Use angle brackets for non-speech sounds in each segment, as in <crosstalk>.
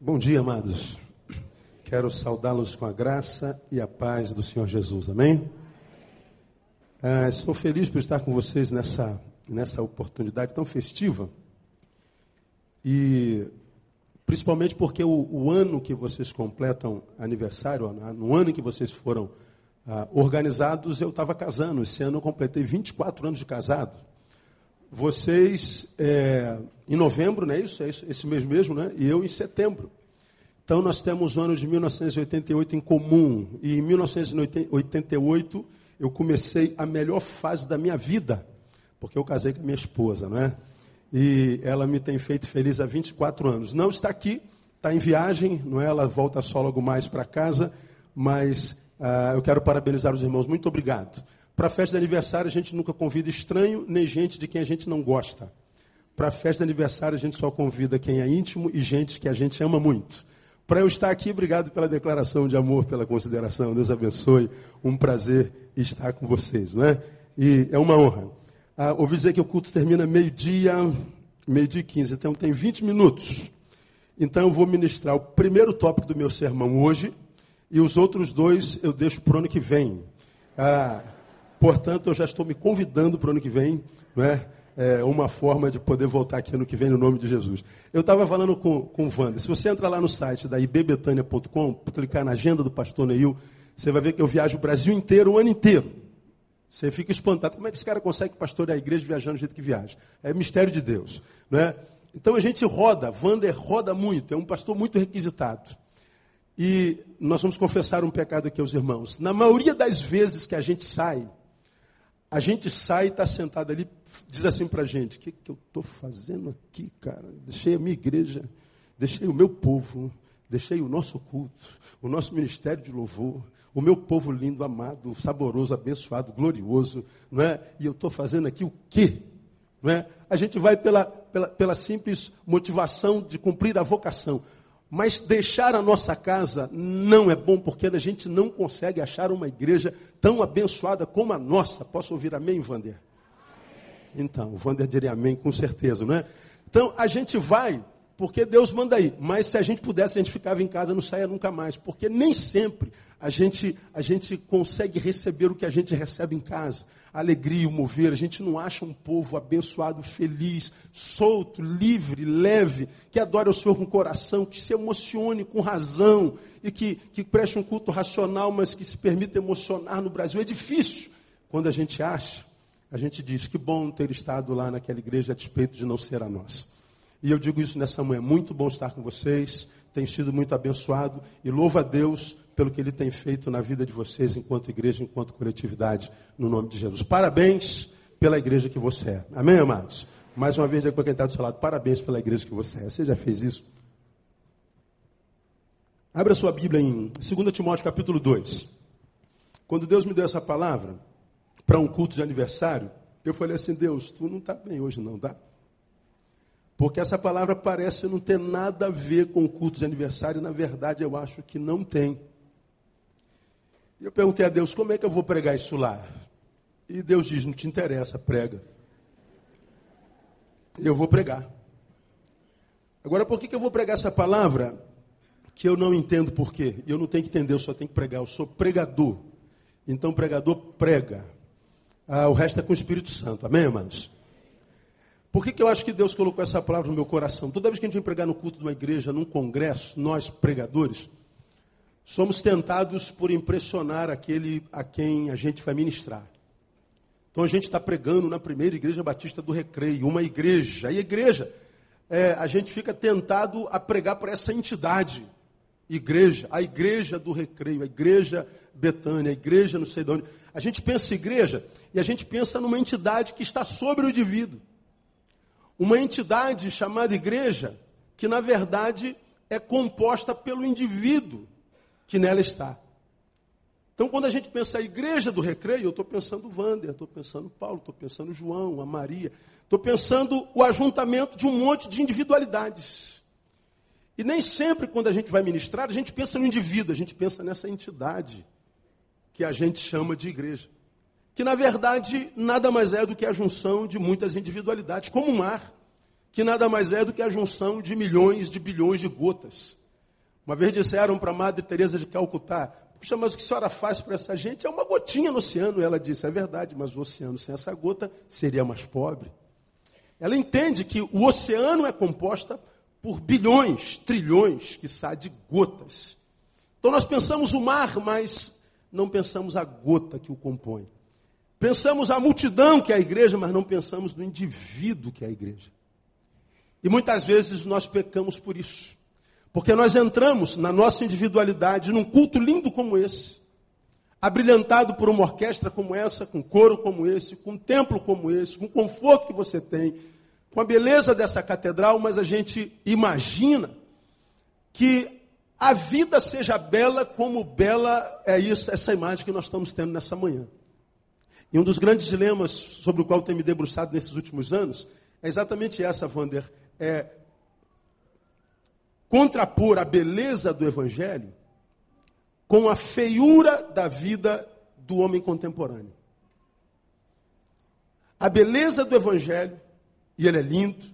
Bom dia, amados. Quero saudá-los com a graça e a paz do Senhor Jesus. Amém? Ah, estou feliz por estar com vocês nessa, nessa oportunidade tão festiva. E principalmente porque o, o ano que vocês completam aniversário, no ano em que vocês foram ah, organizados, eu estava casando. Esse ano eu completei 24 anos de casado. Vocês, é, em novembro, não é isso? É esse mês mesmo, né? E eu em setembro. Então, nós temos o ano de 1988 em comum. E em 1988, eu comecei a melhor fase da minha vida. Porque eu casei com a minha esposa, não é? E ela me tem feito feliz há 24 anos. Não está aqui, está em viagem, não é? Ela volta só logo mais para casa. Mas ah, eu quero parabenizar os irmãos. Muito obrigado. Para festa de aniversário, a gente nunca convida estranho, nem gente de quem a gente não gosta. Para festa de aniversário, a gente só convida quem é íntimo e gente que a gente ama muito. Para eu estar aqui, obrigado pela declaração de amor, pela consideração. Deus abençoe. Um prazer estar com vocês, não é? E é uma honra. Ah, ouvi dizer que o culto termina meio-dia, meio-dia e 15, então tem 20 minutos. Então eu vou ministrar o primeiro tópico do meu sermão hoje e os outros dois eu deixo para o ano que vem. Ah, Portanto, eu já estou me convidando para o ano que vem, não é? uma forma de poder voltar aqui ano que vem no nome de Jesus. Eu estava falando com, com o Wander. Se você entrar lá no site da ibbetania.com, clicar na agenda do pastor Neil, você vai ver que eu viajo o Brasil inteiro, o ano inteiro. Você fica espantado. Como é que esse cara consegue pastorear a igreja viajando do jeito que viaja? É mistério de Deus. Não é? Então a gente roda, Wander roda muito, é um pastor muito requisitado. E nós vamos confessar um pecado aqui aos irmãos. Na maioria das vezes que a gente sai, a gente sai e está sentado ali, diz assim para a gente: o que, que eu estou fazendo aqui, cara? Deixei a minha igreja, deixei o meu povo, deixei o nosso culto, o nosso ministério de louvor, o meu povo lindo, amado, saboroso, abençoado, glorioso, não é? E eu estou fazendo aqui o quê? Não é? A gente vai pela, pela, pela simples motivação de cumprir a vocação. Mas deixar a nossa casa não é bom, porque a gente não consegue achar uma igreja tão abençoada como a nossa. Posso ouvir amém, Vander? Então, o Vander diria amém com certeza, não é? Então, a gente vai porque Deus manda aí. Mas se a gente pudesse, a gente ficava em casa, não saia nunca mais. Porque nem sempre a gente, a gente consegue receber o que a gente recebe em casa. Alegria, o mover. A gente não acha um povo abençoado, feliz, solto, livre, leve, que adore o Senhor com coração, que se emocione com razão e que, que preste um culto racional, mas que se permita emocionar no Brasil. É difícil. Quando a gente acha, a gente diz que bom ter estado lá naquela igreja a despeito de não ser a nossa. E eu digo isso nessa manhã. Muito bom estar com vocês. Tenho sido muito abençoado. E louvo a Deus pelo que Ele tem feito na vida de vocês, enquanto igreja, enquanto coletividade, no nome de Jesus. Parabéns pela igreja que você é. Amém, amados? Mais uma vez, para quem está do seu lado, parabéns pela igreja que você é. Você já fez isso? Abra sua Bíblia em 2 Timóteo capítulo 2. Quando Deus me deu essa palavra para um culto de aniversário, eu falei assim, Deus, tu não está bem hoje não, tá? Porque essa palavra parece não ter nada a ver com o culto de aniversário, na verdade eu acho que não tem. E eu perguntei a Deus, como é que eu vou pregar isso lá? E Deus diz, não te interessa, prega. Eu vou pregar. Agora, por que, que eu vou pregar essa palavra que eu não entendo por quê? Eu não tenho que entender, eu só tenho que pregar. Eu sou pregador. Então, pregador prega. Ah, o resto é com o Espírito Santo. Amém, irmãos? Por que, que eu acho que Deus colocou essa palavra no meu coração? Toda vez que a gente vem pregar no culto de uma igreja, num congresso, nós pregadores, somos tentados por impressionar aquele a quem a gente vai ministrar. Então a gente está pregando na primeira igreja batista do Recreio, uma igreja. E igreja, é, a gente fica tentado a pregar para essa entidade. Igreja, a igreja do Recreio, a igreja Betânia, a igreja não sei de onde. A gente pensa igreja e a gente pensa numa entidade que está sobre o indivíduo uma entidade chamada igreja, que na verdade é composta pelo indivíduo que nela está. Então, quando a gente pensa a igreja do recreio, eu estou pensando o Wander, estou pensando Paulo, estou pensando João, a Maria, estou pensando o ajuntamento de um monte de individualidades. E nem sempre, quando a gente vai ministrar, a gente pensa no indivíduo, a gente pensa nessa entidade que a gente chama de igreja que na verdade nada mais é do que a junção de muitas individualidades, como o mar, que nada mais é do que a junção de milhões de bilhões de gotas. Uma vez disseram para Madre Teresa de Calcutá, puxa, mas o que a senhora faz para essa gente é uma gotinha no oceano. Ela disse, é verdade, mas o oceano sem essa gota seria mais pobre. Ela entende que o oceano é composto por bilhões, trilhões, que sai de gotas. Então nós pensamos o mar, mas não pensamos a gota que o compõe. Pensamos a multidão que é a igreja, mas não pensamos no indivíduo que é a igreja. E muitas vezes nós pecamos por isso. Porque nós entramos na nossa individualidade num culto lindo como esse, abrilhantado por uma orquestra como essa, com coro como esse, com um templo como esse, com o conforto que você tem, com a beleza dessa catedral, mas a gente imagina que a vida seja bela como bela é isso, essa imagem que nós estamos tendo nessa manhã. E um dos grandes dilemas sobre o qual tenho me debruçado nesses últimos anos é exatamente essa, Wander. É contrapor a beleza do Evangelho com a feiura da vida do homem contemporâneo. A beleza do Evangelho, e ele é lindo,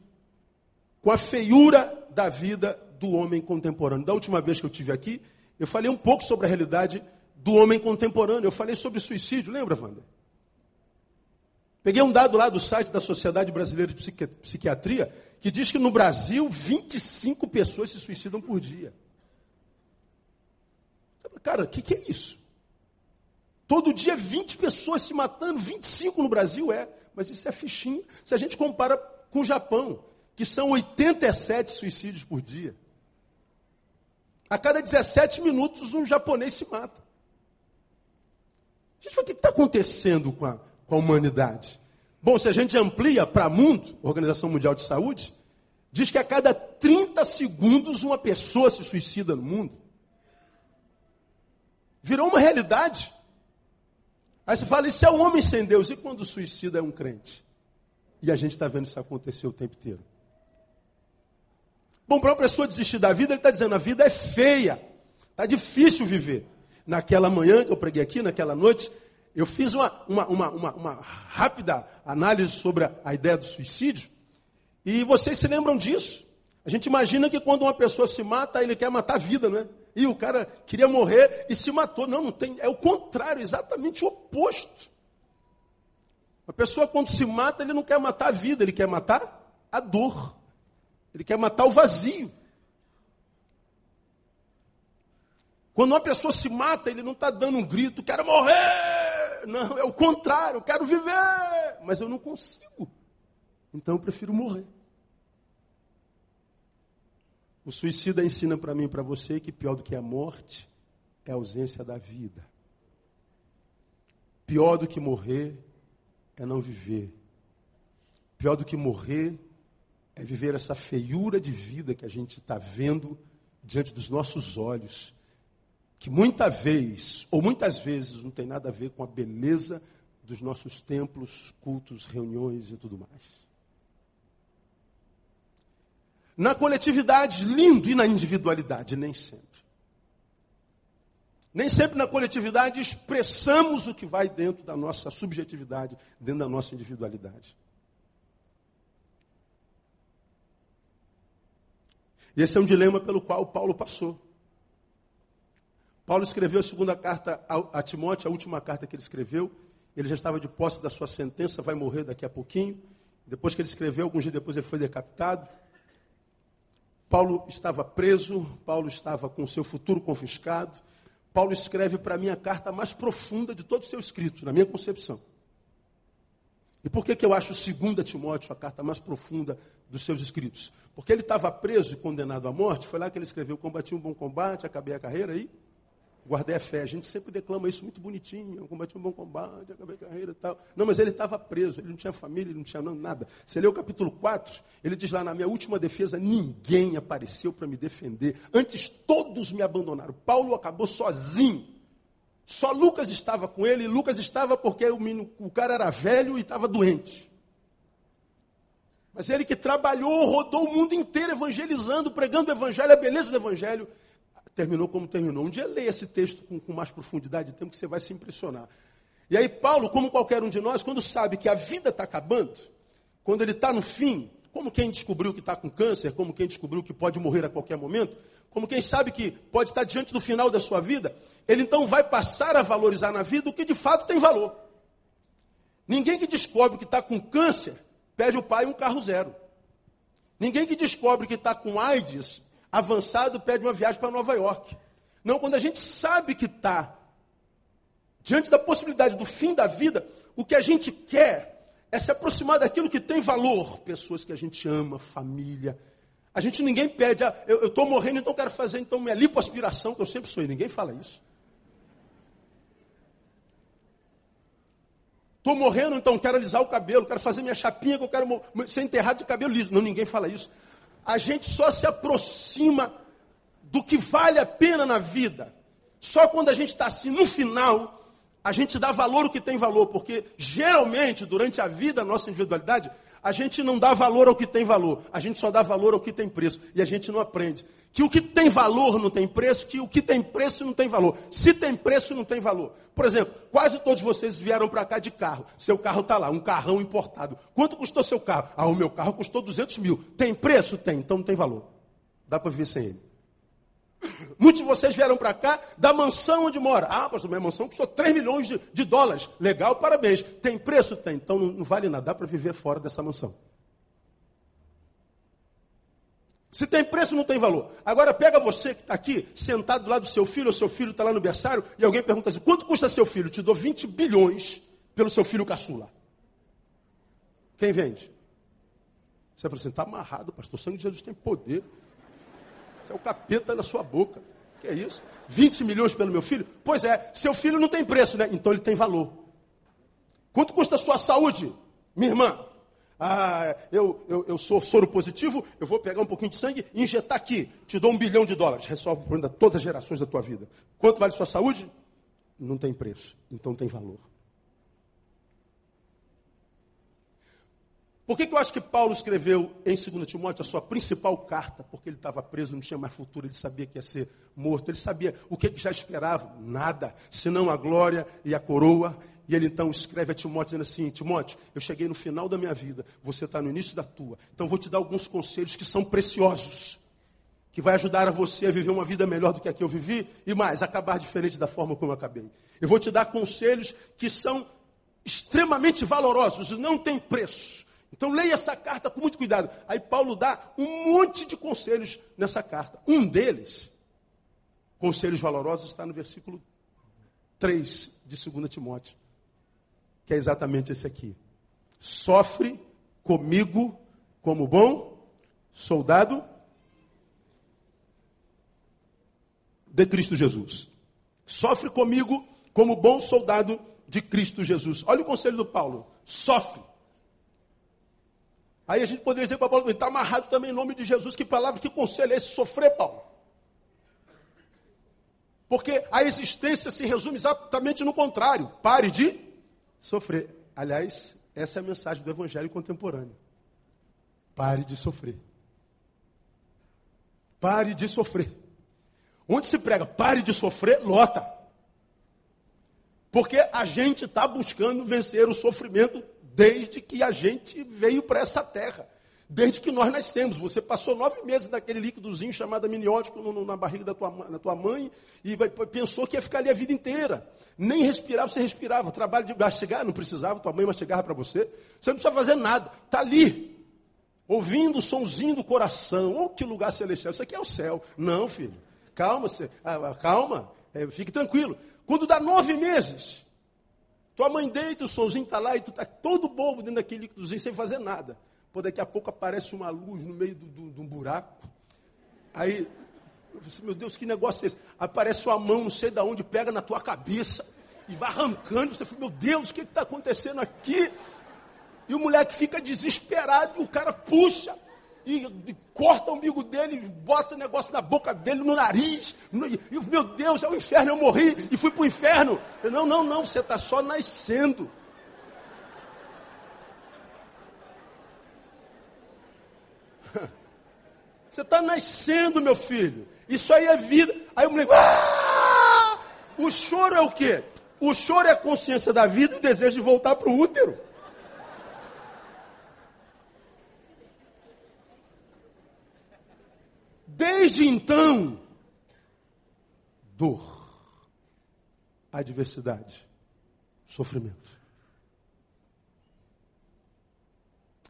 com a feiura da vida do homem contemporâneo. Da última vez que eu tive aqui, eu falei um pouco sobre a realidade do homem contemporâneo. Eu falei sobre suicídio, lembra, Wander? Peguei um dado lá do site da Sociedade Brasileira de Psiquiatria, que diz que no Brasil 25 pessoas se suicidam por dia. Cara, o que, que é isso? Todo dia 20 pessoas se matando, 25 no Brasil é, mas isso é fichinho. Se a gente compara com o Japão, que são 87 suicídios por dia. A cada 17 minutos um japonês se mata. Gente, o que está acontecendo com a, com a humanidade? Bom, se a gente amplia para mundo, Organização Mundial de Saúde, diz que a cada 30 segundos uma pessoa se suicida no mundo. Virou uma realidade. Aí você fala, isso é um homem sem Deus. E quando o suicida é um crente? E a gente está vendo isso acontecer o tempo inteiro. Bom, para uma pessoa desistir da vida, ele está dizendo, a vida é feia. Está difícil viver. Naquela manhã que eu preguei aqui, naquela noite, eu fiz uma, uma, uma, uma, rápida análise sobre a, ideia do suicídio. E vocês se lembram disso? A gente imagina que quando uma pessoa se mata, ele quer matar a vida, não é? E o cara queria morrer e se matou. Não, não tem. É o contrário, exatamente o oposto. A pessoa, quando se mata, ele não quer matar a vida, ele quer matar a dor. Ele quer matar o vazio. Quando uma pessoa se mata, ele não está dando um grito, quero morrer. Não, é o contrário, eu quero viver, mas eu não consigo. Então eu prefiro morrer. O suicida ensina para mim e para você que pior do que a morte é a ausência da vida. Pior do que morrer é não viver. Pior do que morrer é viver essa feiura de vida que a gente está vendo diante dos nossos olhos, que muita vez, ou muitas vezes, não tem nada a ver com a beleza dos nossos templos, cultos, reuniões e tudo mais. Na coletividade, lindo, e na individualidade, nem sempre. Nem sempre na coletividade expressamos o que vai dentro da nossa subjetividade, dentro da nossa individualidade. E esse é um dilema pelo qual Paulo passou. Paulo escreveu a segunda carta a Timóteo, a última carta que ele escreveu. Ele já estava de posse da sua sentença, vai morrer daqui a pouquinho. Depois que ele escreveu, alguns dias depois ele foi decapitado. Paulo estava preso, Paulo estava com seu futuro confiscado. Paulo escreve para mim a carta mais profunda de todo o seu escrito, na minha concepção. E por que, que eu acho 2 Timóteo a carta mais profunda dos seus escritos? Porque ele estava preso e condenado à morte, foi lá que ele escreveu: Combati um bom combate, acabei a carreira aí guardei a fé. A gente sempre declama isso muito bonitinho, eu combati um bom combate, acabei a carreira e tal. Não, mas ele estava preso, ele não tinha família, ele não tinha nada. Você lê o capítulo 4, ele diz lá, na minha última defesa, ninguém apareceu para me defender. Antes todos me abandonaram. Paulo acabou sozinho. Só Lucas estava com ele, e Lucas estava porque o, menino, o cara era velho e estava doente. Mas ele que trabalhou, rodou o mundo inteiro evangelizando, pregando o evangelho, a beleza do evangelho, terminou como terminou. Um dia leia esse texto com, com mais profundidade, tempo que você vai se impressionar. E aí, Paulo, como qualquer um de nós, quando sabe que a vida está acabando, quando ele está no fim, como quem descobriu que está com câncer, como quem descobriu que pode morrer a qualquer momento, como quem sabe que pode estar diante do final da sua vida, ele então vai passar a valorizar na vida o que de fato tem valor. Ninguém que descobre que está com câncer pede o pai um carro zero. Ninguém que descobre que está com AIDS avançado pede uma viagem para Nova York. Não, quando a gente sabe que está diante da possibilidade do fim da vida, o que a gente quer é se aproximar daquilo que tem valor. Pessoas que a gente ama, família. A gente ninguém pede, ah, eu estou morrendo, então quero fazer então minha lipoaspiração, que eu sempre sou, ninguém fala isso. Estou morrendo, então quero alisar o cabelo, quero fazer minha chapinha, que eu quero ser enterrado de cabelo liso. Não, ninguém fala isso. A gente só se aproxima do que vale a pena na vida. Só quando a gente está assim no final, a gente dá valor ao que tem valor, porque geralmente, durante a vida, a nossa individualidade, a gente não dá valor ao que tem valor, a gente só dá valor ao que tem preço, e a gente não aprende. Que o que tem valor não tem preço, que o que tem preço não tem valor. Se tem preço, não tem valor. Por exemplo, quase todos vocês vieram para cá de carro. Seu carro está lá, um carrão importado. Quanto custou seu carro? Ah, o meu carro custou 200 mil. Tem preço? Tem, então não tem valor. Dá para viver sem ele. Muitos de vocês vieram para cá da mansão onde mora. Ah, pastor, minha mansão custou 3 milhões de, de dólares. Legal, parabéns. Tem preço? Tem. Então não, não vale nada. Para viver fora dessa mansão. Se tem preço, não tem valor. Agora pega você que está aqui, sentado do lado do seu filho, ou seu filho está lá no berçário, e alguém pergunta assim: quanto custa seu filho? Te dou 20 bilhões pelo seu filho caçula. Quem vende? Você fala assim: está amarrado, pastor. O sangue de Jesus tem poder. Isso é o capeta na sua boca. Que é isso? 20 milhões pelo meu filho? Pois é, seu filho não tem preço, né? Então ele tem valor. Quanto custa a sua saúde, minha irmã? Ah, eu, eu, eu sou soro positivo, eu vou pegar um pouquinho de sangue e injetar aqui. Te dou um bilhão de dólares. Resolve o problema de todas as gerações da tua vida. Quanto vale sua saúde? Não tem preço, então tem valor. Por que, que eu acho que Paulo escreveu em 2 Timóteo a sua principal carta? Porque ele estava preso, não tinha mais futuro, ele sabia que ia ser morto, ele sabia o que, que já esperava? Nada, senão a glória e a coroa. E ele então escreve a Timóteo dizendo assim: Timóteo, eu cheguei no final da minha vida, você está no início da tua, então vou te dar alguns conselhos que são preciosos, que vai ajudar a você a viver uma vida melhor do que a que eu vivi e mais, acabar diferente da forma como eu acabei. Eu vou te dar conselhos que são extremamente valorosos, não tem preço. Então leia essa carta com muito cuidado. Aí Paulo dá um monte de conselhos nessa carta. Um deles, conselhos valorosos, está no versículo 3 de 2 Timóteo, que é exatamente esse aqui. Sofre comigo como bom soldado de Cristo Jesus. Sofre comigo como bom soldado de Cristo Jesus. Olha o conselho do Paulo. Sofre. Aí a gente poderia dizer para Paulo, está amarrado também em nome de Jesus. Que palavra, que conselho é esse? Sofrer, Paulo. Porque a existência se resume exatamente no contrário. Pare de sofrer. Aliás, essa é a mensagem do Evangelho contemporâneo. Pare de sofrer. Pare de sofrer. Onde se prega, pare de sofrer, lota. Porque a gente está buscando vencer o sofrimento desde que a gente veio para essa terra. Desde que nós nascemos. Você passou nove meses naquele líquidozinho chamado amniótico no, no, na barriga da tua, tua mãe e vai, pensou que ia ficar ali a vida inteira. Nem respirava, você respirava. Trabalho de mastigar, não precisava, tua mãe mastigava para você. Você não precisa fazer nada. Está ali, ouvindo o somzinho do coração. Oh, que lugar celestial. Isso aqui é o céu. Não, filho. Calma, você, ah, ah, calma. É, fique tranquilo. Quando dá nove meses, tua mãe deita, o solzinho está lá e tu está todo bobo dentro daquele líquidozinho sem fazer nada. Pô, daqui a pouco aparece uma luz no meio de um buraco. Aí, eu falei assim, meu Deus, que negócio é esse? Aparece uma mão, não sei de onde, pega na tua cabeça e vai arrancando. Você fala, meu Deus, o que está acontecendo aqui? E o moleque fica desesperado e o cara puxa e, e, corta o umbigo dele, bota o negócio na boca dele, no nariz. No, e, meu Deus, é o inferno, eu morri e fui para o inferno. Eu, não, não, não, você está só nascendo. <laughs> Você está nascendo, meu filho. Isso aí é vida. Aí o moleque. Ah! O choro é o quê? O choro é a consciência da vida e o desejo de voltar para o útero. Desde então, dor, adversidade, sofrimento.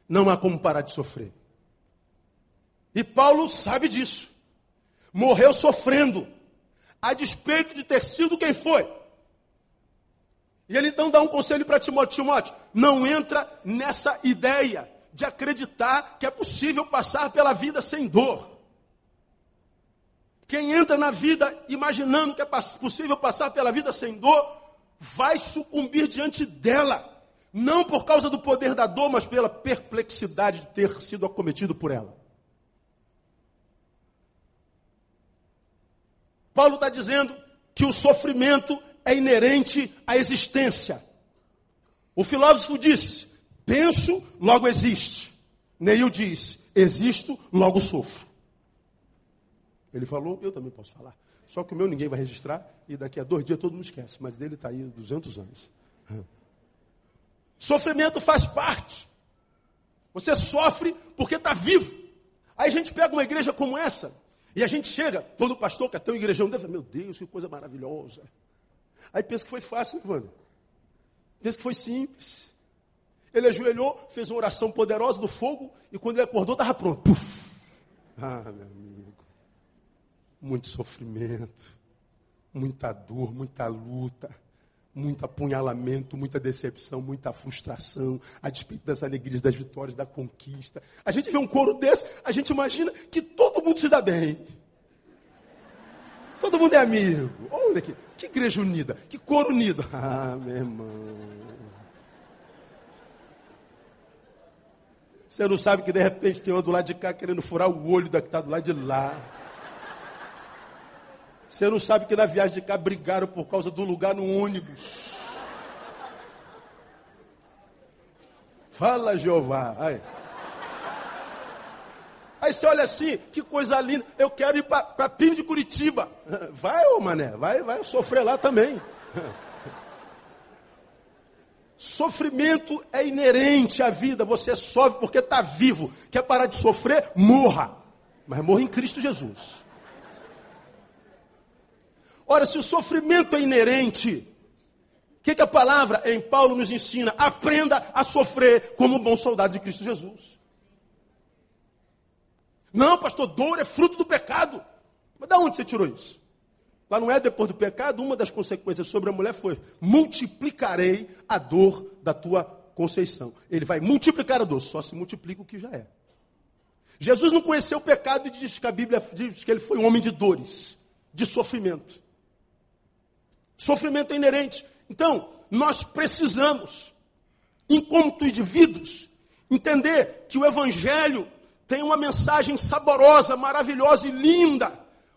Não há como parar de sofrer. E Paulo sabe disso. Morreu sofrendo, a despeito de ter sido quem foi. E ele então dá um conselho para Timóteo: Timóteo, não entra nessa ideia de acreditar que é possível passar pela vida sem dor. Quem entra na vida imaginando que é possível passar pela vida sem dor, vai sucumbir diante dela. Não por causa do poder da dor, mas pela perplexidade de ter sido acometido por ela. Paulo está dizendo que o sofrimento é inerente à existência. O filósofo disse: penso, logo existe. Neil diz: existo, logo sofro. Ele falou, eu também posso falar. Só que o meu ninguém vai registrar e daqui a dois dias todo mundo esquece. Mas dele está aí 200 anos. Sofrimento faz parte. Você sofre porque está vivo. Aí a gente pega uma igreja como essa e a gente chega, todo pastor quer ter uma igrejão deve meu Deus, que coisa maravilhosa. Aí pensa que foi fácil, mano. Pensa que foi simples. Ele ajoelhou, fez uma oração poderosa do fogo e quando ele acordou estava pronto. Puf. Ah, meu amigo. Muito sofrimento, muita dor, muita luta muito apunhalamento, muita decepção, muita frustração, a despeito das alegrias, das vitórias, da conquista. A gente vê um coro desse, a gente imagina que todo mundo se dá bem. Todo mundo é amigo. Olha aqui, que igreja unida, que coro unido. <laughs> Ah, meu irmão. Você não sabe que de repente tem uma do lado de cá querendo furar o olho da que está do lado de lá. Você não sabe que na viagem de cá brigaram por causa do lugar no ônibus. Fala, Jeová. Aí. Aí você olha assim, que coisa linda. Eu quero ir para Pino de Curitiba. <laughs> Vai, ô mané, vai, vai sofrer lá também. <laughs> Sofrimento é inerente à vida. Você sofre porque está vivo. Quer parar de sofrer? Morra. Mas morra em Cristo Jesus. Ora, se o sofrimento é inerente, o que, que a palavra em Paulo nos ensina? Aprenda a sofrer como um bom soldado de Cristo Jesus. Não, pastor, dor é fruto do pecado. Mas da onde você tirou isso? Lá não é depois do pecado, uma das consequências sobre a mulher foi: multiplicarei a dor da tua conceição. Ele vai multiplicar a dor, só se multiplica o que já é. Jesus não conheceu o pecado e diz que a Bíblia diz que ele foi um homem de dores, de sofrimento. Sofrimento é inerente. Então, nós precisamos, enquanto indivíduos, entender que o Evangelho tem uma mensagem saborosa, maravilhosa e linda,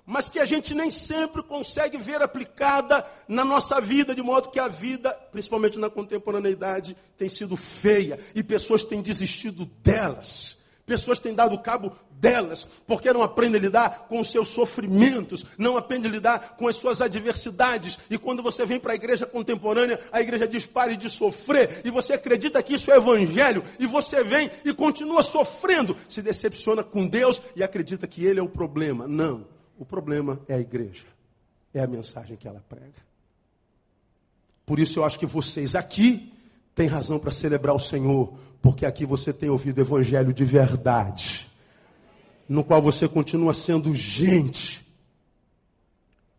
mas que a gente nem sempre consegue ver aplicada na nossa vida, de modo que a vida, principalmente na contemporaneidade, tem sido feia e pessoas têm desistido delas. Pessoas têm dado cabo delas, porque não aprendem a lidar com os seus sofrimentos, não aprendem a lidar com as suas adversidades. E quando você vem para a igreja contemporânea, a igreja diz pare de sofrer, e você acredita que isso é evangelho, e você vem e continua sofrendo, se decepciona com Deus e acredita que Ele é o problema. Não, o problema é a igreja, é a mensagem que ela prega. Por isso eu acho que vocês aqui têm razão para celebrar o Senhor, porque aqui você tem ouvido evangelho de verdade, no qual você continua sendo gente,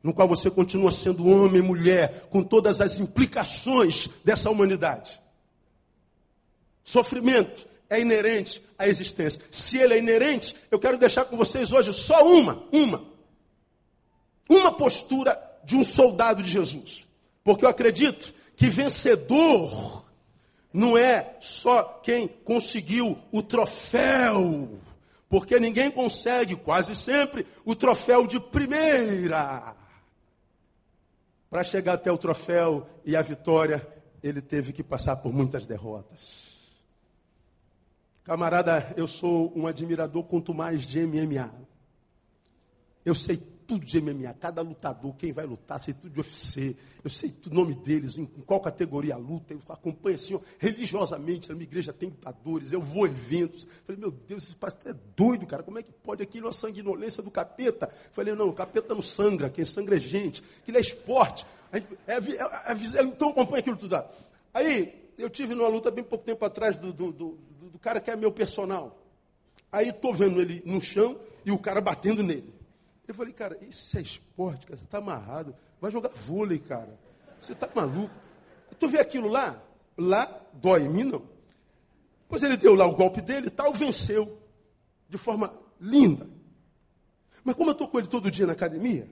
no qual você continua sendo homem e mulher, com todas as implicações dessa humanidade. Sofrimento é inerente à existência. Se ele é inerente, eu quero deixar com vocês hoje só uma, uma. Uma postura de um soldado de Jesus. Porque eu acredito que vencedor não é só quem conseguiu o troféu, porque ninguém consegue, quase sempre, o troféu de primeira. Para chegar até o troféu e a vitória, ele teve que passar por muitas derrotas. Camarada, eu sou um admirador quanto mais de MMA. Eu sei tudo de MMA, cada lutador, quem vai lutar, sei tudo de UFC, eu sei o nome deles, em qual categoria luta, eu acompanho assim, religiosamente, na minha igreja tem lutadores, eu vou a eventos. Falei, meu Deus, esse pastor é doido, cara, como é que pode aquilo, a sanguinolência do capeta? Falei, não, o capeta não sangra, quem sangra é gente, aquilo é esporte. Gente, é, é, é, então acompanha aquilo tudo lá. Aí, eu tive numa luta bem pouco tempo atrás do, do, do, do cara que é meu personal. Aí estou vendo ele no chão e o cara batendo nele. Eu falei, cara, isso é esporte, cara, você está amarrado. Vai jogar vôlei, cara. Você está maluco. Tu vê aquilo lá? Lá dói em mim, não. Pois ele deu lá o golpe dele e tal, venceu. De forma linda. Mas como eu estou com ele todo dia na academia,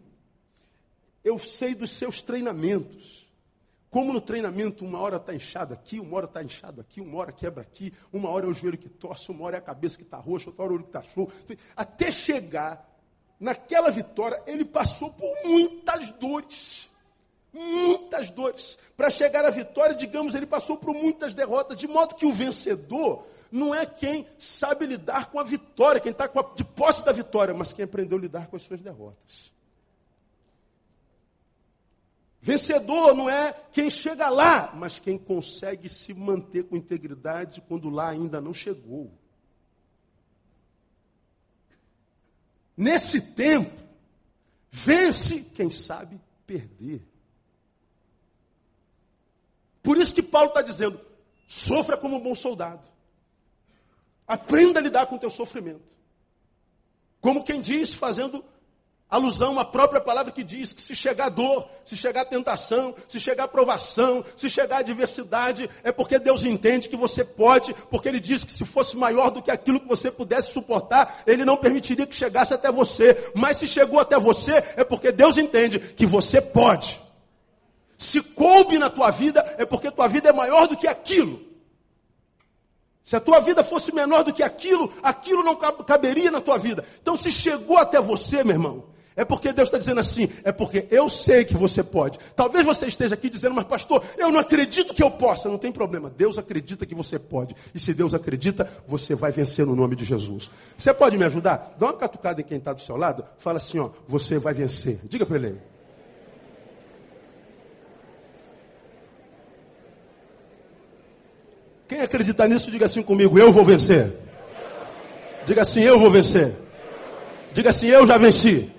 eu sei dos seus treinamentos. Como no treinamento, uma hora está inchado aqui, uma hora está inchado aqui, uma hora quebra aqui, uma hora é o joelho que torce, uma hora é a cabeça que está roxa, outra hora é o olho que está show. Até chegar naquela vitória, ele passou por muitas dores. Muitas dores. Para chegar à vitória, digamos, ele passou por muitas derrotas, de modo que o vencedor não é quem sabe lidar com a vitória, quem está de posse da vitória, mas quem aprendeu a lidar com as suas derrotas. Vencedor não é quem chega lá, mas quem consegue se manter com integridade quando lá ainda não chegou. Nesse tempo, vence quem sabe perder. Por isso que Paulo está dizendo: sofra como um bom soldado. Aprenda a lidar com o teu sofrimento. Como quem diz, fazendo alusão à própria palavra que diz que se chegar dor, se chegar tentação, se chegar provação, se chegar adversidade, é porque Deus entende que você pode, porque Ele diz que se fosse maior do que aquilo que você pudesse suportar, Ele não permitiria que chegasse até você. Mas se chegou até você, é porque Deus entende que você pode. Se coube na tua vida, é porque tua vida é maior do que aquilo. Se a tua vida fosse menor do que aquilo, aquilo não caberia na tua vida. Então, se chegou até você, meu irmão, é porque Deus está dizendo assim, é porque eu sei que você pode. Talvez você esteja aqui dizendo, mas pastor, eu não acredito que eu possa. Não tem problema, Deus acredita que você pode. E se Deus acredita, você vai vencer no nome de Jesus. Você pode me ajudar? Dá uma catucada em quem está do seu lado, fala assim, ó, você vai vencer. Diga para ele. Quem acreditar nisso, diga assim comigo, eu vou vencer. Diga assim, eu vou vencer. Diga assim, eu já venci.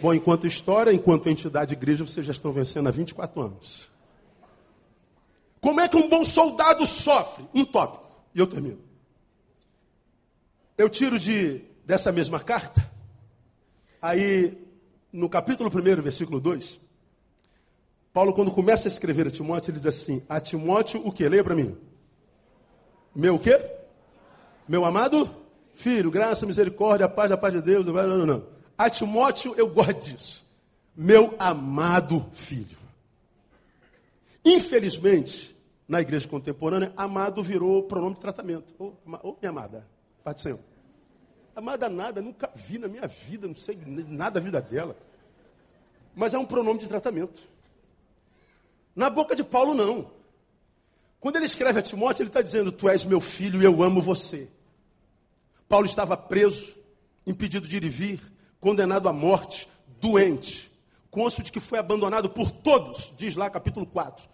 Bom, enquanto história, enquanto entidade igreja, vocês já estão vencendo há 24 anos. Como é que um bom soldado sofre? Um tópico. E eu termino. Eu tiro de dessa mesma carta, aí no capítulo 1, versículo 2, Paulo, quando começa a escrever a Timóteo, ele diz assim: A Timóteo, o que? Leia para mim. Meu o quê? Meu amado filho, graça, misericórdia, paz da paz de Deus. Não, não, não. A Timóteo, eu gosto disso. Meu amado filho. Infelizmente, na igreja contemporânea, amado virou pronome de tratamento. Ô, oh, oh, minha amada, Pai do Senhor. Amada nada, nunca vi na minha vida, não sei nada da vida dela. Mas é um pronome de tratamento. Na boca de Paulo, não. Quando ele escreve a Timóteo, ele está dizendo: Tu és meu filho e eu amo você. Paulo estava preso, impedido de ir e vir, condenado à morte, doente, cônsul de que foi abandonado por todos, diz lá capítulo 4.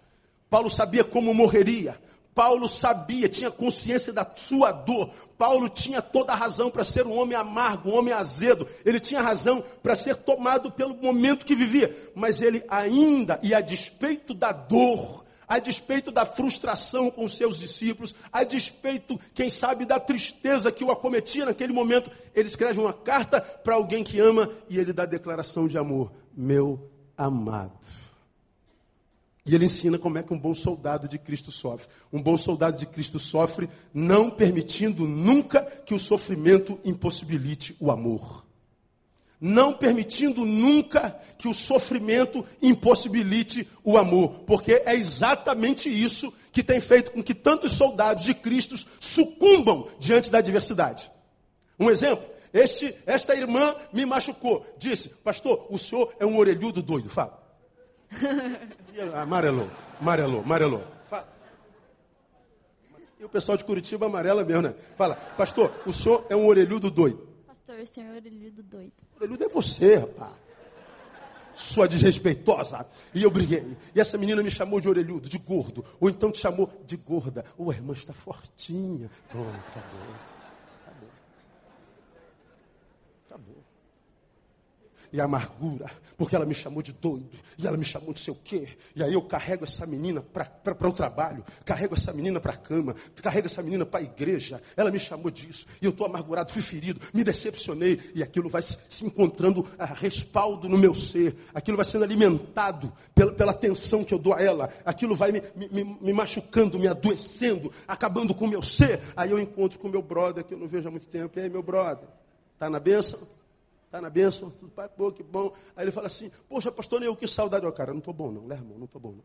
Paulo sabia como morreria. Paulo sabia, tinha consciência da sua dor. Paulo tinha toda a razão para ser um homem amargo, um homem azedo. Ele tinha razão para ser tomado pelo momento que vivia. Mas ele ainda, e a despeito da dor, a despeito da frustração com seus discípulos, a despeito, quem sabe, da tristeza que o acometia naquele momento, ele escreve uma carta para alguém que ama e ele dá declaração de amor: Meu amado. E ele ensina como é que um bom soldado de Cristo sofre. Um bom soldado de Cristo sofre não permitindo nunca que o sofrimento impossibilite o amor não permitindo nunca que o sofrimento impossibilite o amor, porque é exatamente isso que tem feito com que tantos soldados de Cristo sucumbam diante da adversidade. Um exemplo, este, esta irmã me machucou, disse, pastor, o senhor é um orelhudo doido, fala. <laughs> amarelou, amarelou, amarelou. Fala. E o pessoal de Curitiba amarela mesmo, né? Fala, pastor, o senhor é um orelhudo doido. Pastor, senhor orelhudo doido. Orelhudo é você, rapaz. Sua desrespeitosa. E eu briguei. E essa menina me chamou de orelhudo, de gordo. Ou então te chamou de gorda. Oh, a irmã está fortinha. Pronto, acabou. E a amargura, porque ela me chamou de doido, e ela me chamou de sei o quê. E aí eu carrego essa menina para o trabalho, carrego essa menina para a cama, carrego essa menina para a igreja. Ela me chamou disso, e eu estou amargurado, fui ferido, me decepcionei, e aquilo vai se encontrando a ah, respaldo no meu ser, aquilo vai sendo alimentado pela, pela atenção que eu dou a ela, aquilo vai me, me, me machucando, me adoecendo, acabando com o meu ser. Aí eu encontro com o meu brother, que eu não vejo há muito tempo, e aí, meu brother, está na bênção? Está na bênção, tudo pai, pô, que bom. Aí ele fala assim, poxa, pastor, eu que saudade. Ó, cara, não estou bom não, né, irmão? Não estou bom não.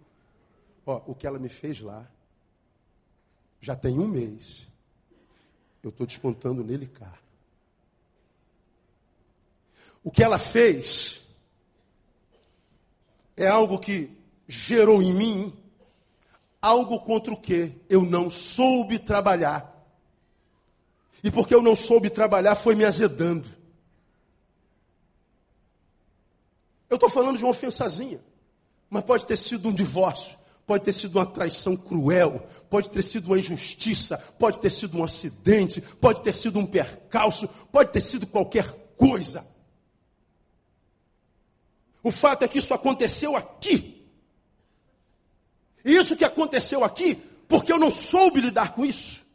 Ó, o que ela me fez lá, já tem um mês, eu estou descontando nele cá. O que ela fez é algo que gerou em mim algo contra o que eu não soube trabalhar. E porque eu não soube trabalhar, foi me azedando. Eu estou falando de uma ofensazinha, mas pode ter sido um divórcio, pode ter sido uma traição cruel, pode ter sido uma injustiça, pode ter sido um acidente, pode ter sido um percalço, pode ter sido qualquer coisa. O fato é que isso aconteceu aqui. E isso que aconteceu aqui, porque eu não soube lidar com isso,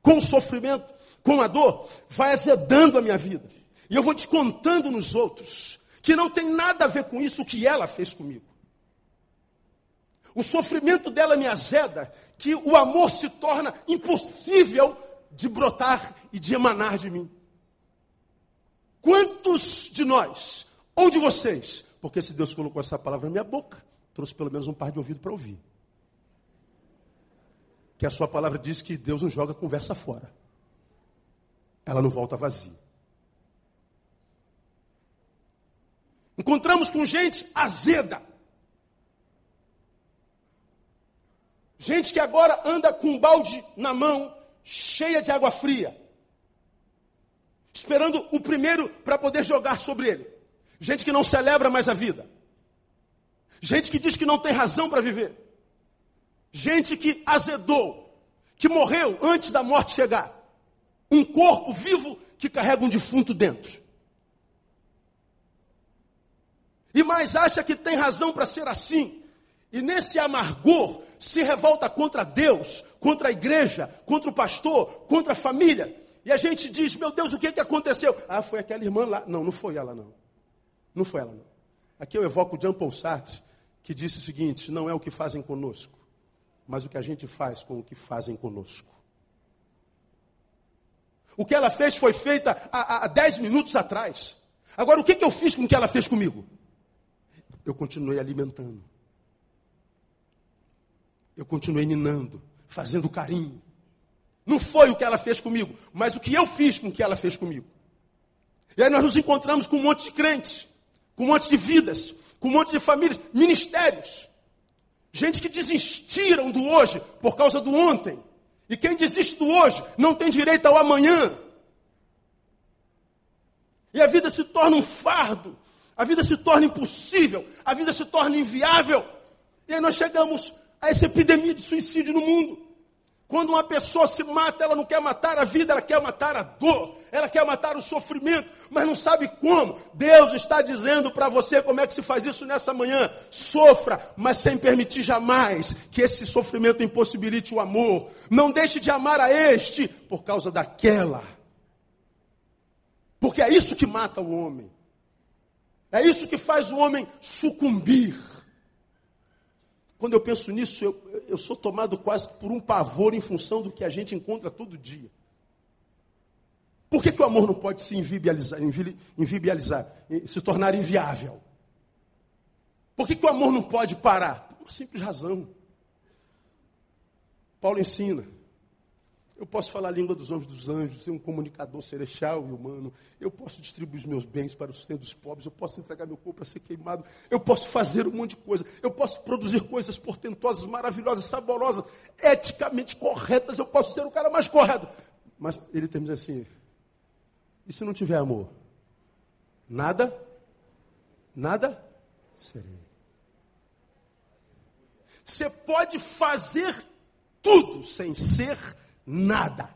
com o sofrimento, com a dor, vai azedando a minha vida. E eu vou descontando nos outros que não tem nada a ver com isso que ela fez comigo. O sofrimento dela me azeda, que o amor se torna impossível de brotar e de emanar de mim. Quantos de nós, ou de vocês, porque se Deus colocou essa palavra na minha boca, trouxe pelo menos um par de ouvido para ouvir. Que a sua palavra diz que Deus não joga conversa fora. Ela não volta vazia. Encontramos com gente azeda. Gente que agora anda com um balde na mão, cheia de água fria. Esperando o primeiro para poder jogar sobre ele. Gente que não celebra mais a vida. Gente que diz que não tem razão para viver. Gente que azedou, que morreu antes da morte chegar. Um corpo vivo que carrega um defunto dentro. E mais acha que tem razão para ser assim. E nesse amargor se revolta contra Deus, contra a igreja, contra o pastor, contra a família. E a gente diz: Meu Deus, o que, que aconteceu? Ah, foi aquela irmã lá. Não, não foi ela, não. Não foi ela, não. Aqui eu evoco Jean Paul Sartre, que disse o seguinte: Não é o que fazem conosco, mas o que a gente faz com o que fazem conosco. O que ela fez foi feita há, há dez minutos atrás. Agora, o que, que eu fiz com o que ela fez comigo? Eu continuei alimentando. Eu continuei ninando, fazendo carinho. Não foi o que ela fez comigo, mas o que eu fiz com o que ela fez comigo. E aí nós nos encontramos com um monte de crentes, com um monte de vidas, com um monte de famílias, ministérios. Gente que desistiram do hoje por causa do ontem. E quem desiste do hoje não tem direito ao amanhã. E a vida se torna um fardo, a vida se torna impossível, a vida se torna inviável. E aí nós chegamos a essa epidemia de suicídio no mundo. Quando uma pessoa se mata, ela não quer matar a vida, ela quer matar a dor, ela quer matar o sofrimento, mas não sabe como. Deus está dizendo para você como é que se faz isso nessa manhã. Sofra, mas sem permitir jamais que esse sofrimento impossibilite o amor. Não deixe de amar a este por causa daquela. Porque é isso que mata o homem. É isso que faz o homem sucumbir. Quando eu penso nisso, eu, eu sou tomado quase por um pavor em função do que a gente encontra todo dia. Por que, que o amor não pode se invibializar, invibializar, se tornar inviável? Por que, que o amor não pode parar? Por uma simples razão. Paulo ensina eu posso falar a língua dos homens dos anjos, ser um comunicador celestial e humano. Eu posso distribuir os meus bens para o sustento dos pobres. Eu posso entregar meu corpo para ser queimado. Eu posso fazer um monte de coisa. Eu posso produzir coisas portentosas, maravilhosas, saborosas, eticamente corretas. Eu posso ser o cara mais correto. Mas ele tem assim: e se não tiver amor? nada, nada serei. Você pode fazer tudo sem ser nada.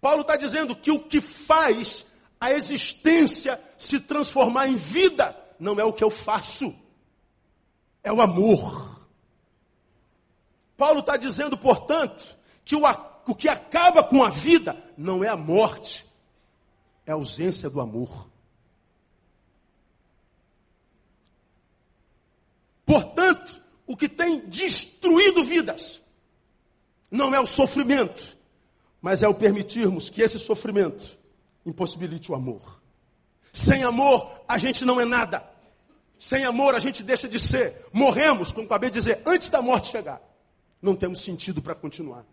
Paulo está dizendo que o que faz a existência se transformar em vida não é o que eu faço, é o amor. Paulo está dizendo, portanto, que o, o que acaba com a vida não é a morte, é a ausência do amor. Portanto, o que tem destruído vidas não é o sofrimento, mas é o permitirmos que esse sofrimento impossibilite o amor. Sem amor, a gente não é nada. Sem amor, a gente deixa de ser. Morremos, como acabei de dizer, antes da morte chegar. Não temos sentido para continuar.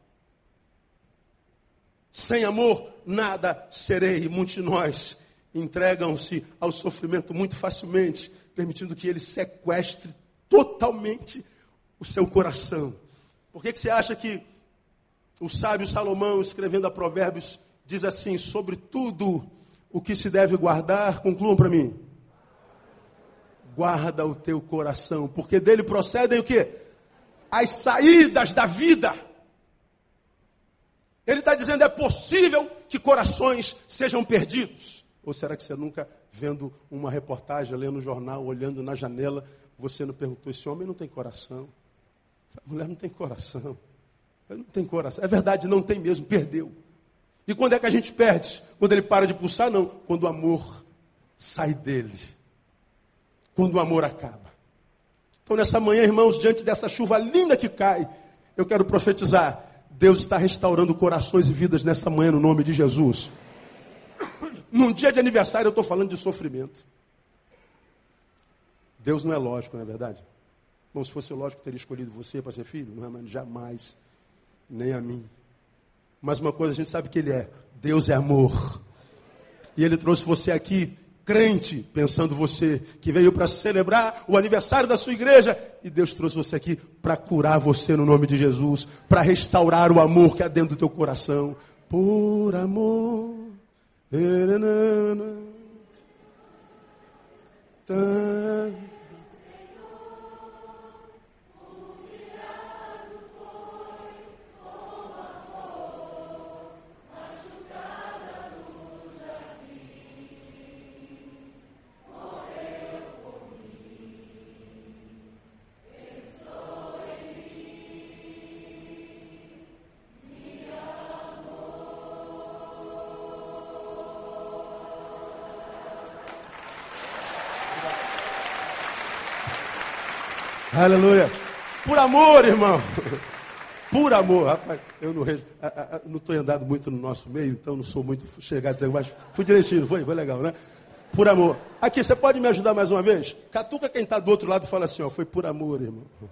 Sem amor, nada serei. Muitos de nós entregam-se ao sofrimento muito facilmente, permitindo que ele sequestre totalmente o seu coração. Por que, que você acha que o sábio Salomão, escrevendo a Provérbios, diz assim: sobre tudo o que se deve guardar, concluam para mim. Guarda o teu coração, porque dele procedem o que? As saídas da vida. Ele está dizendo: é possível que corações sejam perdidos. Ou será que você nunca, vendo uma reportagem, lendo um jornal, olhando na janela, você não perguntou: esse homem não tem coração? Essa mulher não tem coração. Ele não tem coração. É verdade, não tem mesmo, perdeu. E quando é que a gente perde? Quando ele para de pulsar? Não. Quando o amor sai dele. Quando o amor acaba. Então, nessa manhã, irmãos, diante dessa chuva linda que cai, eu quero profetizar. Deus está restaurando corações e vidas nessa manhã, no nome de Jesus. Num dia de aniversário, eu estou falando de sofrimento. Deus não é lógico, não é verdade? Bom, se fosse lógico, teria escolhido você para ser filho? Não é, mas jamais. Nem a mim. Mas uma coisa a gente sabe que Ele é: Deus é amor. E Ele trouxe você aqui, crente, pensando você, que veio para celebrar o aniversário da sua igreja. E Deus trouxe você aqui para curar você no nome de Jesus, para restaurar o amor que há dentro do teu coração. Por amor. Tanto Aleluia. Por amor, irmão. Por amor. Rapaz, eu não estou andado muito no nosso meio, então não sou muito chegado, mas fui direitinho, foi, foi legal, né? Por amor. Aqui, você pode me ajudar mais uma vez? Catuca quem está do outro lado e fala assim, ó, foi por amor, irmão. <laughs>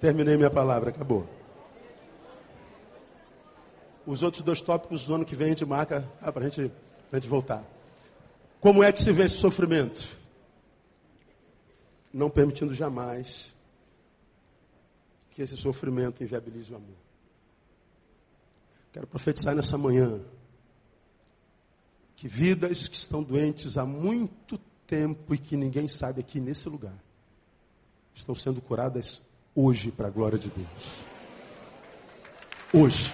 Terminei minha palavra, acabou. Os outros dois tópicos do ano que vem a gente marca ah, para a gente, gente voltar. Como é que se vê esse sofrimento? Não permitindo jamais que esse sofrimento inviabilize o amor. Quero profetizar nessa manhã que vidas que estão doentes há muito tempo e que ninguém sabe aqui nesse lugar estão sendo curadas hoje para a glória de Deus. Hoje.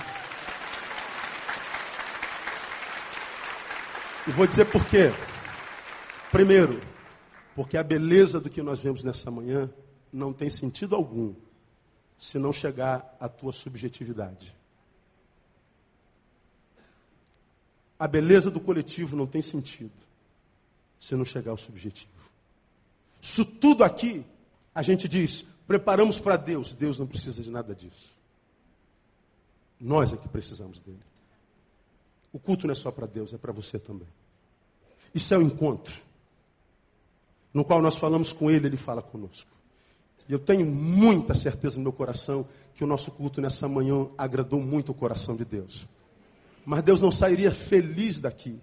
E vou dizer por quê. Primeiro, porque a beleza do que nós vemos nessa manhã não tem sentido algum se não chegar à tua subjetividade. A beleza do coletivo não tem sentido se não chegar ao subjetivo. Isso tudo aqui, a gente diz, preparamos para Deus. Deus não precisa de nada disso. Nós é que precisamos dele. O culto não é só para Deus, é para você também. Isso é o encontro no qual nós falamos com Ele, Ele fala conosco. E eu tenho muita certeza no meu coração que o nosso culto nessa manhã agradou muito o coração de Deus. Mas Deus não sairia feliz daqui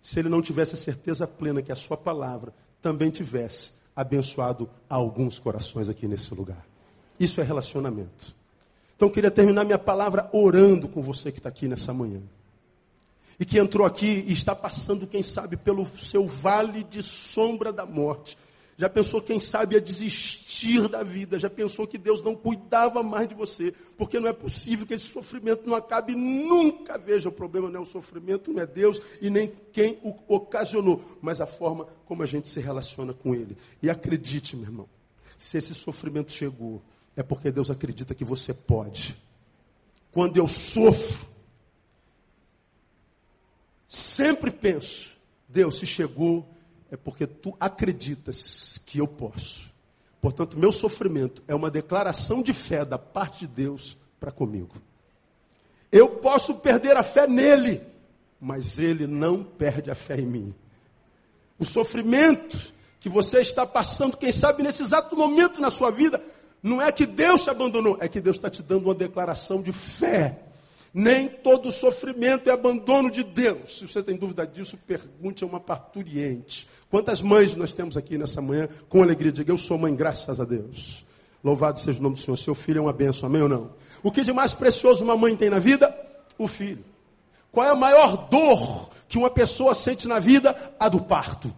se Ele não tivesse a certeza plena que a Sua palavra também tivesse abençoado alguns corações aqui nesse lugar. Isso é relacionamento. Então eu queria terminar minha palavra orando com você que está aqui nessa manhã. E que entrou aqui e está passando, quem sabe, pelo seu vale de sombra da morte. Já pensou, quem sabe, a desistir da vida? Já pensou que Deus não cuidava mais de você? Porque não é possível que esse sofrimento não acabe nunca. Veja, o problema não é o sofrimento, não é Deus e nem quem o ocasionou, mas a forma como a gente se relaciona com Ele. E acredite, meu irmão, se esse sofrimento chegou, é porque Deus acredita que você pode. Quando eu sofro, sempre penso, Deus, se chegou, é porque tu acreditas que eu posso. Portanto, meu sofrimento é uma declaração de fé da parte de Deus para comigo. Eu posso perder a fé nele, mas ele não perde a fé em mim. O sofrimento que você está passando, quem sabe nesse exato momento na sua vida, não é que Deus te abandonou, é que Deus está te dando uma declaração de fé nem todo sofrimento é abandono de Deus. Se você tem dúvida disso, pergunte a uma parturiente. Quantas mães nós temos aqui nessa manhã? Com alegria, diga: Eu sou mãe, graças a Deus. Louvado seja o nome do Senhor. Seu filho é uma bênção, amém ou não? O que de mais precioso uma mãe tem na vida? O filho. Qual é a maior dor que uma pessoa sente na vida? A do parto.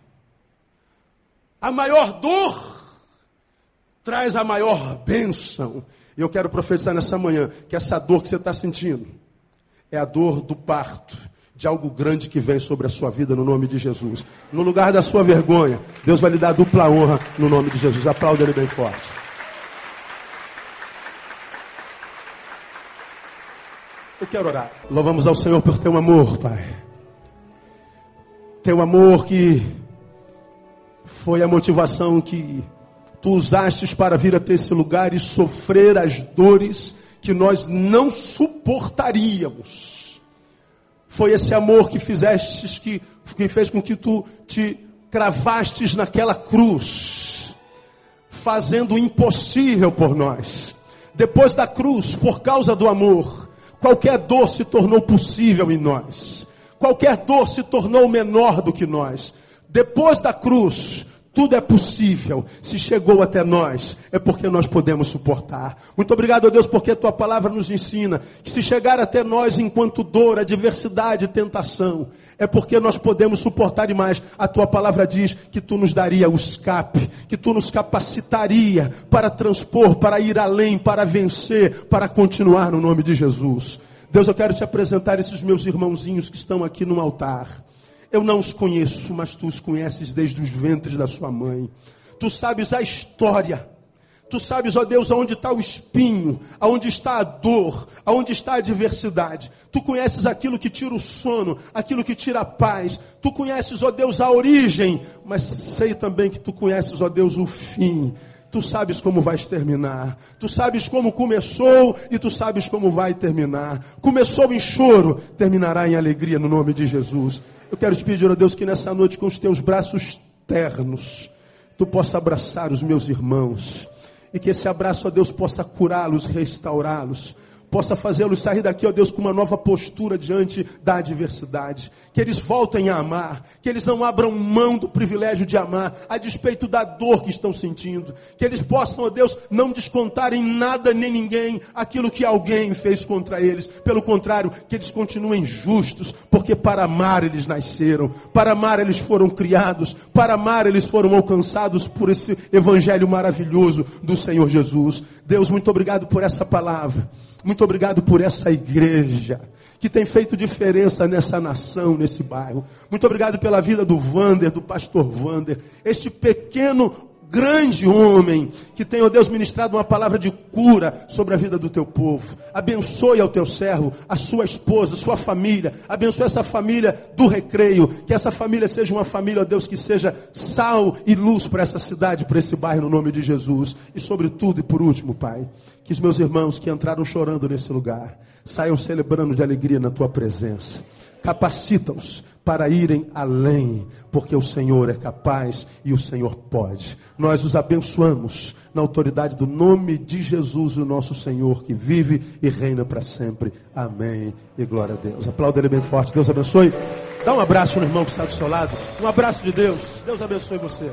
A maior dor traz a maior bênção. E eu quero profetizar nessa manhã que essa dor que você está sentindo, é a dor do parto de algo grande que vem sobre a sua vida no nome de Jesus. No lugar da sua vergonha, Deus vai lhe dar dupla honra no nome de Jesus. Aplauda ele bem forte. Eu quero orar. Louvamos ao Senhor por teu amor, Pai. Teu amor que foi a motivação que tu usastes para vir até esse lugar e sofrer as dores que nós não suportaríamos. Foi esse amor que fizestes, que, que fez com que tu te cravastes naquela cruz, fazendo o impossível por nós. Depois da cruz, por causa do amor, qualquer dor se tornou possível em nós. Qualquer dor se tornou menor do que nós. Depois da cruz, tudo é possível. Se chegou até nós, é porque nós podemos suportar. Muito obrigado, Deus, porque a tua palavra nos ensina que se chegar até nós enquanto dor, adversidade, tentação, é porque nós podemos suportar mais. A tua palavra diz que tu nos daria o escape, que tu nos capacitaria para transpor, para ir além, para vencer, para continuar no nome de Jesus. Deus, eu quero te apresentar esses meus irmãozinhos que estão aqui no altar. Eu não os conheço, mas tu os conheces desde os ventres da sua mãe. Tu sabes a história. Tu sabes, ó Deus, aonde está o espinho, aonde está a dor, aonde está a adversidade. Tu conheces aquilo que tira o sono, aquilo que tira a paz. Tu conheces, ó Deus, a origem, mas sei também que tu conheces, ó Deus, o fim. Tu sabes como vai terminar. Tu sabes como começou e tu sabes como vai terminar. Começou em choro, terminará em alegria no nome de Jesus. Eu quero te pedir, ó Deus, que nessa noite, com os teus braços ternos, tu possa abraçar os meus irmãos. E que esse abraço, ó Deus, possa curá-los, restaurá-los possa fazê-los sair daqui, ó Deus, com uma nova postura diante da adversidade. Que eles voltem a amar, que eles não abram mão do privilégio de amar, a despeito da dor que estão sentindo. Que eles possam, ó Deus, não descontar em nada nem ninguém aquilo que alguém fez contra eles. Pelo contrário, que eles continuem justos, porque para amar eles nasceram, para amar eles foram criados, para amar eles foram alcançados por esse evangelho maravilhoso do Senhor Jesus. Deus, muito obrigado por essa palavra. Muito obrigado por essa igreja que tem feito diferença nessa nação, nesse bairro. Muito obrigado pela vida do Vander, do pastor Vander, este pequeno grande homem que tem, ó Deus, ministrado uma palavra de cura sobre a vida do teu povo. Abençoe ao teu servo, a sua esposa, sua família. Abençoe essa família do recreio. Que essa família seja uma família, ó Deus, que seja sal e luz para essa cidade, para esse bairro, no nome de Jesus. E sobretudo e por último, Pai, que os meus irmãos que entraram chorando nesse lugar saiam celebrando de alegria na tua presença. Capacita-os para irem além, porque o Senhor é capaz e o Senhor pode. Nós os abençoamos na autoridade do nome de Jesus, o nosso Senhor, que vive e reina para sempre. Amém e glória a Deus. Aplauda ele bem forte. Deus abençoe. Dá um abraço no irmão que está do seu lado. Um abraço de Deus. Deus abençoe você.